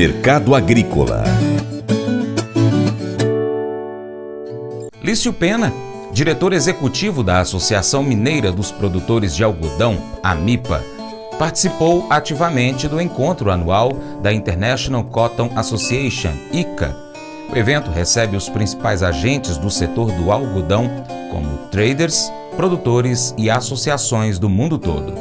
Mercado Agrícola. Lício Pena, diretor executivo da Associação Mineira dos Produtores de Algodão, AMIPA, participou ativamente do encontro anual da International Cotton Association, ICA. O evento recebe os principais agentes do setor do algodão, como traders, produtores e associações do mundo todo.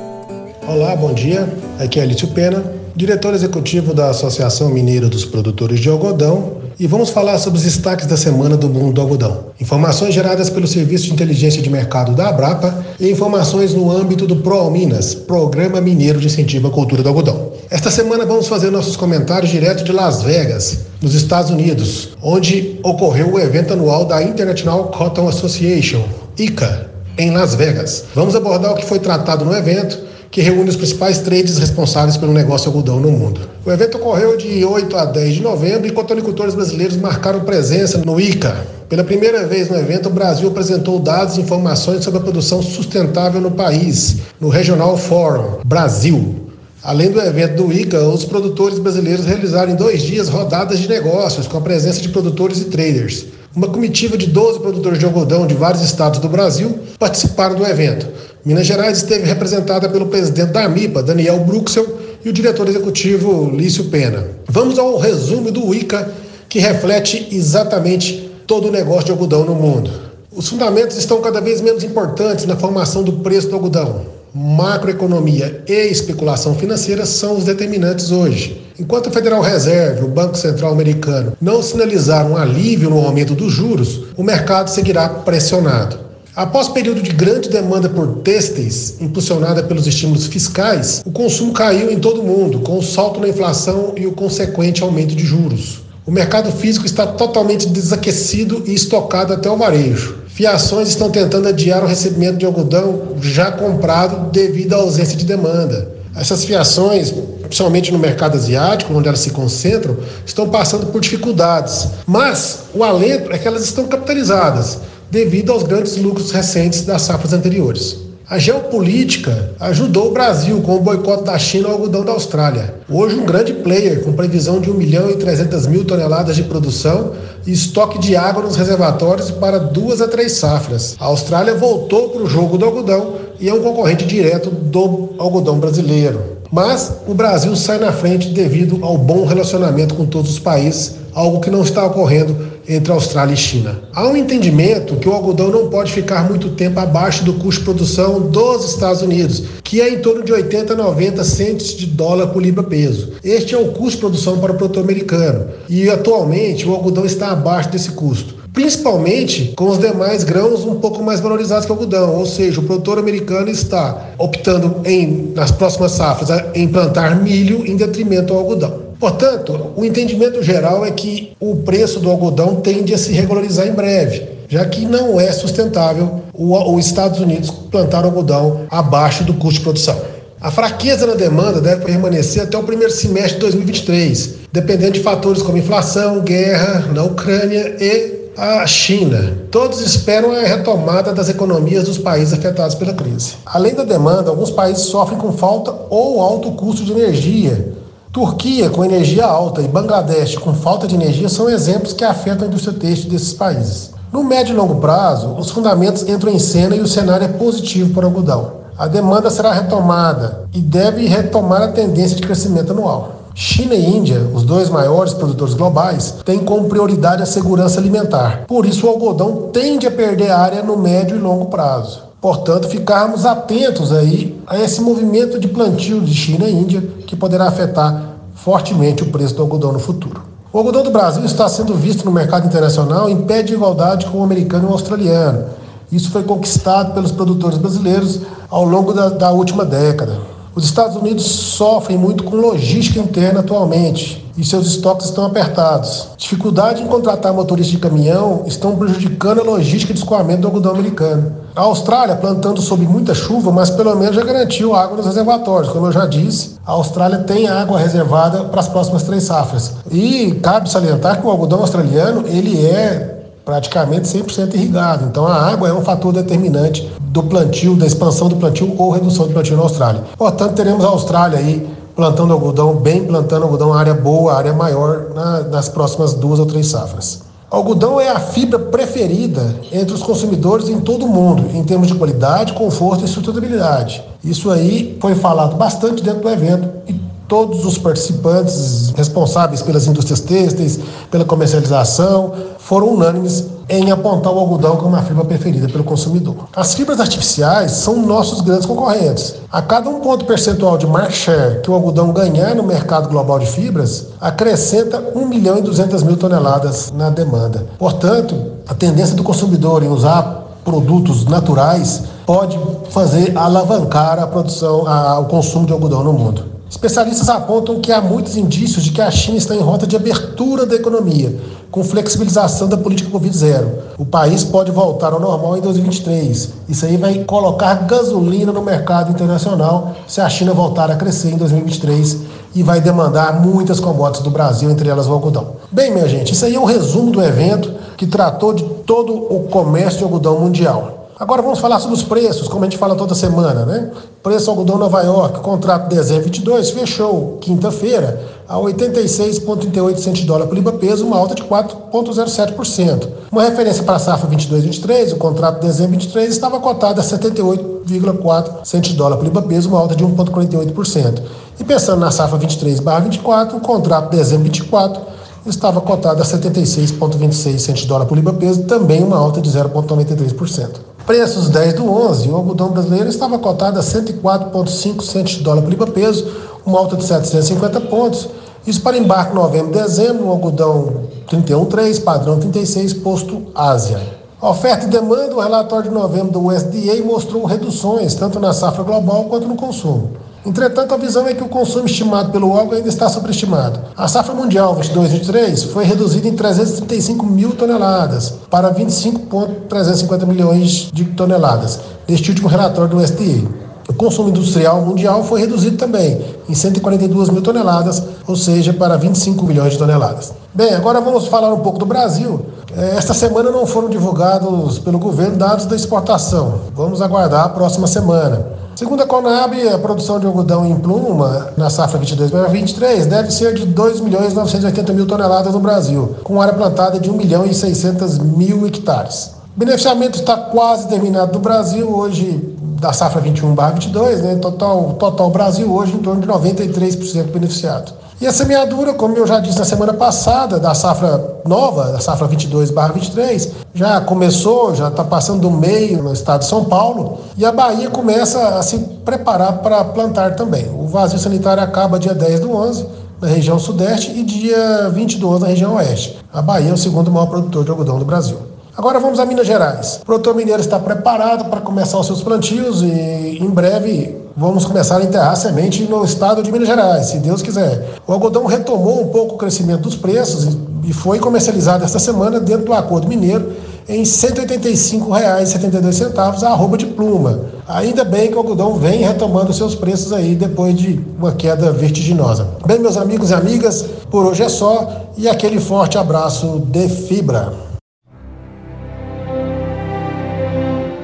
Olá, bom dia. Aqui é Lício Pena, diretor executivo da Associação Mineira dos Produtores de Algodão, e vamos falar sobre os destaques da semana do mundo do algodão. Informações geradas pelo Serviço de Inteligência de Mercado da Abrapa e informações no âmbito do ProAlminas, Programa Mineiro de Incentivo à Cultura do Algodão. Esta semana vamos fazer nossos comentários direto de Las Vegas, nos Estados Unidos, onde ocorreu o evento anual da International Cotton Association, ICA, em Las Vegas. Vamos abordar o que foi tratado no evento que reúne os principais trades responsáveis pelo negócio algodão no mundo. O evento ocorreu de 8 a 10 de novembro e cotonicultores brasileiros marcaram presença no ICA. Pela primeira vez no evento, o Brasil apresentou dados e informações sobre a produção sustentável no país, no Regional Forum Brasil. Além do evento do ICA, os produtores brasileiros realizaram em dois dias rodadas de negócios com a presença de produtores e traders. Uma comitiva de 12 produtores de algodão de vários estados do Brasil participaram do evento. Minas Gerais esteve representada pelo presidente da AMIPA, Daniel Bruxel, e o diretor executivo Lício Pena. Vamos ao resumo do ICA, que reflete exatamente todo o negócio de algodão no mundo. Os fundamentos estão cada vez menos importantes na formação do preço do algodão. Macroeconomia e especulação financeira são os determinantes hoje. Enquanto o Federal Reserve, o Banco Central Americano, não sinalizaram um alívio no aumento dos juros, o mercado seguirá pressionado. Após período de grande demanda por têxteis, impulsionada pelos estímulos fiscais, o consumo caiu em todo o mundo, com o salto na inflação e o consequente aumento de juros. O mercado físico está totalmente desaquecido e estocado até o varejo. Fiações estão tentando adiar o recebimento de algodão já comprado devido à ausência de demanda. Essas fiações, principalmente no mercado asiático, onde elas se concentram, estão passando por dificuldades. Mas o alento é que elas estão capitalizadas devido aos grandes lucros recentes das safras anteriores. A geopolítica ajudou o Brasil com o boicote da China ao algodão da Austrália. Hoje, um grande player com previsão de 1 milhão e 300 mil toneladas de produção e estoque de água nos reservatórios para duas a três safras. A Austrália voltou para o jogo do algodão e é um concorrente direto do algodão brasileiro. Mas o Brasil sai na frente devido ao bom relacionamento com todos os países, algo que não está ocorrendo entre Austrália e China. Há um entendimento que o algodão não pode ficar muito tempo abaixo do custo de produção dos Estados Unidos, que é em torno de 80 a 90 centes de dólar por libra-peso. Este é o custo de produção para o produtor americano e atualmente o algodão está abaixo desse custo principalmente com os demais grãos um pouco mais valorizados que o algodão, ou seja, o produtor americano está optando em nas próximas safras em plantar milho em detrimento ao algodão. Portanto, o entendimento geral é que o preço do algodão tende a se regularizar em breve, já que não é sustentável os Estados Unidos plantar algodão abaixo do custo de produção. A fraqueza na demanda deve permanecer até o primeiro semestre de 2023, dependendo de fatores como inflação, guerra na Ucrânia e a China. Todos esperam a retomada das economias dos países afetados pela crise. Além da demanda, alguns países sofrem com falta ou alto custo de energia, Turquia com energia alta e Bangladesh com falta de energia são exemplos que afetam a indústria têxtil desses países. No médio e longo prazo, os fundamentos entram em cena e o cenário é positivo para o algodão. A demanda será retomada e deve retomar a tendência de crescimento anual. China e Índia, os dois maiores produtores globais, têm como prioridade a segurança alimentar. Por isso, o algodão tende a perder área no médio e longo prazo. Portanto, ficarmos atentos aí a esse movimento de plantio de China e Índia que poderá afetar fortemente o preço do algodão no futuro. O algodão do Brasil está sendo visto no mercado internacional em pé de igualdade com o americano e o australiano. Isso foi conquistado pelos produtores brasileiros ao longo da, da última década. Os Estados Unidos sofrem muito com logística interna atualmente e seus estoques estão apertados. Dificuldade em contratar motorista de caminhão estão prejudicando a logística de escoamento do algodão americano. A Austrália, plantando sob muita chuva, mas pelo menos já garantiu água nos reservatórios. Como eu já disse, a Austrália tem água reservada para as próximas três safras. E cabe salientar que o algodão australiano ele é praticamente 100% irrigado. Então a água é um fator determinante do plantio, da expansão do plantio ou redução do plantio na Austrália. Portanto, teremos a Austrália aí plantando algodão bem, plantando algodão área boa, área maior na, nas próximas duas ou três safras. Algodão é a fibra preferida entre os consumidores em todo o mundo, em termos de qualidade, conforto e sustentabilidade. Isso aí foi falado bastante dentro do evento e todos os participantes responsáveis pelas indústrias têxteis, pela comercialização, foram unânimes em apontar o algodão como a fibra preferida pelo consumidor. As fibras artificiais são nossos grandes concorrentes. A cada um ponto percentual de market share que o algodão ganhar no mercado global de fibras, acrescenta 1 milhão e 200 mil toneladas na demanda. Portanto, a tendência do consumidor em usar produtos naturais pode fazer alavancar a produção, a, o consumo de algodão no mundo. Especialistas apontam que há muitos indícios de que a China está em rota de abertura da economia, com flexibilização da política Covid-0. O país pode voltar ao normal em 2023. Isso aí vai colocar gasolina no mercado internacional se a China voltar a crescer em 2023 e vai demandar muitas commodities do Brasil, entre elas o algodão. Bem, minha gente, isso aí é um resumo do evento que tratou de todo o comércio de algodão mundial. Agora vamos falar sobre os preços, como a gente fala toda semana, né? Preço algodão Nova York, contrato de dezembro 22, fechou quinta-feira a 86,38 centos de dólar por libra peso, uma alta de 4,07%. Uma referência para a safra 22-23, o contrato de dezembro 23 estava cotado a 78,4 centos de dólar por libra peso, uma alta de 1,48%. E pensando na safra 23/24, o contrato de dezembro 24 estava cotado a 76,26 centos de dólar por libra peso, também uma alta de 0,93% preços 10 do 11, o algodão brasileiro estava cotado a 104,5 centos de dólar por libra peso, uma alta de 750 pontos. Isso para embarque novembro e dezembro, o algodão 31,3, padrão 36, posto Ásia. Oferta e demanda, o relatório de novembro do USDA mostrou reduções tanto na safra global quanto no consumo. Entretanto, a visão é que o consumo estimado pelo órgão ainda está sobreestimado. A safra mundial 22-23 foi reduzida em 335 mil toneladas para 25,350 milhões de toneladas, neste último relatório do USDA. O consumo industrial mundial foi reduzido também em 142 mil toneladas, ou seja, para 25 milhões de toneladas. Bem, agora vamos falar um pouco do Brasil. É, esta semana não foram divulgados pelo governo dados da exportação. Vamos aguardar a próxima semana. Segundo a Conab, a produção de algodão em pluma na safra 22-23 deve ser de 2 milhões 980 mil toneladas no Brasil, com área plantada de 1 milhão e 600 mil hectares. O beneficiamento está quase terminado no Brasil, hoje da safra 21-22, né? Total, total Brasil hoje em torno de 93% beneficiado. E a semeadura, como eu já disse na semana passada, da safra nova, da safra 22/23, já começou, já está passando do meio no estado de São Paulo, e a Bahia começa a se preparar para plantar também. O vazio sanitário acaba dia 10 do 11, na região sudeste, e dia 20 do 11 na região oeste. A Bahia é o segundo maior produtor de algodão do Brasil. Agora vamos a Minas Gerais. O produtor mineiro está preparado para começar os seus plantios e em breve vamos começar a enterrar semente no estado de Minas Gerais, se Deus quiser. O algodão retomou um pouco o crescimento dos preços e foi comercializado esta semana dentro do Acordo Mineiro em R$ 185,72 a arroba de pluma. Ainda bem que o algodão vem retomando seus preços aí depois de uma queda vertiginosa. Bem, meus amigos e amigas, por hoje é só e aquele forte abraço de fibra.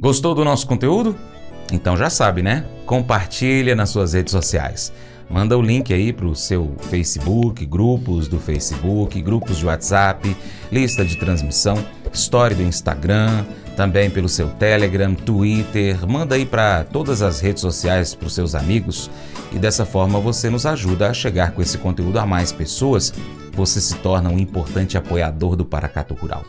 Gostou do nosso conteúdo? Então já sabe, né? Compartilha nas suas redes sociais. Manda o link aí para o seu Facebook, grupos do Facebook, grupos de WhatsApp, lista de transmissão, história do Instagram, também pelo seu Telegram, Twitter. Manda aí para todas as redes sociais para os seus amigos e dessa forma você nos ajuda a chegar com esse conteúdo a mais pessoas. Você se torna um importante apoiador do Paracato Rural.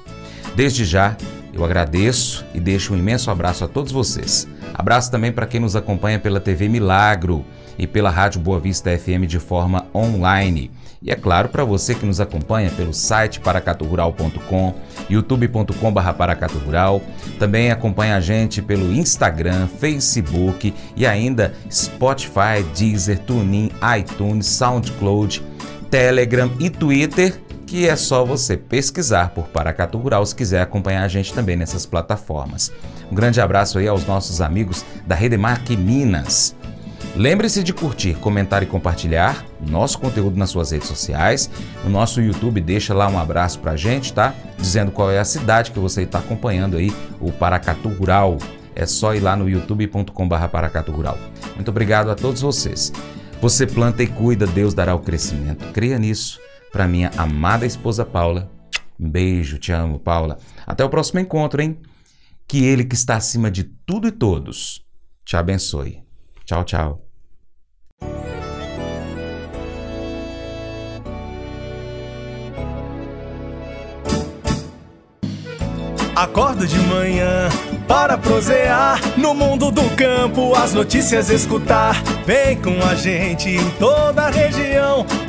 Desde já, eu agradeço e deixo um imenso abraço a todos vocês. Abraço também para quem nos acompanha pela TV Milagro e pela Rádio Boa Vista FM de forma online. E é claro, para você que nos acompanha pelo site paracaturural.com, youtube.com.br paracaturural, também acompanha a gente pelo Instagram, Facebook e ainda Spotify, Deezer, TuneIn, iTunes, SoundCloud, Telegram e Twitter que é só você pesquisar por Paracatu Rural se quiser acompanhar a gente também nessas plataformas. Um grande abraço aí aos nossos amigos da Redemark Minas. Lembre-se de curtir, comentar e compartilhar nosso conteúdo nas suas redes sociais. No nosso YouTube, deixa lá um abraço pra gente, tá? Dizendo qual é a cidade que você está acompanhando aí, o Paracatu Rural. É só ir lá no youtube.com.br Paracatu Rural. Muito obrigado a todos vocês. Você planta e cuida, Deus dará o crescimento. Creia nisso para minha amada esposa Paula. Um beijo, te amo, Paula. Até o próximo encontro, hein? Que Ele que está acima de tudo e todos te abençoe. Tchau, tchau. Acordo de manhã para prosear no mundo do campo, as notícias escutar. Vem com a gente em toda a região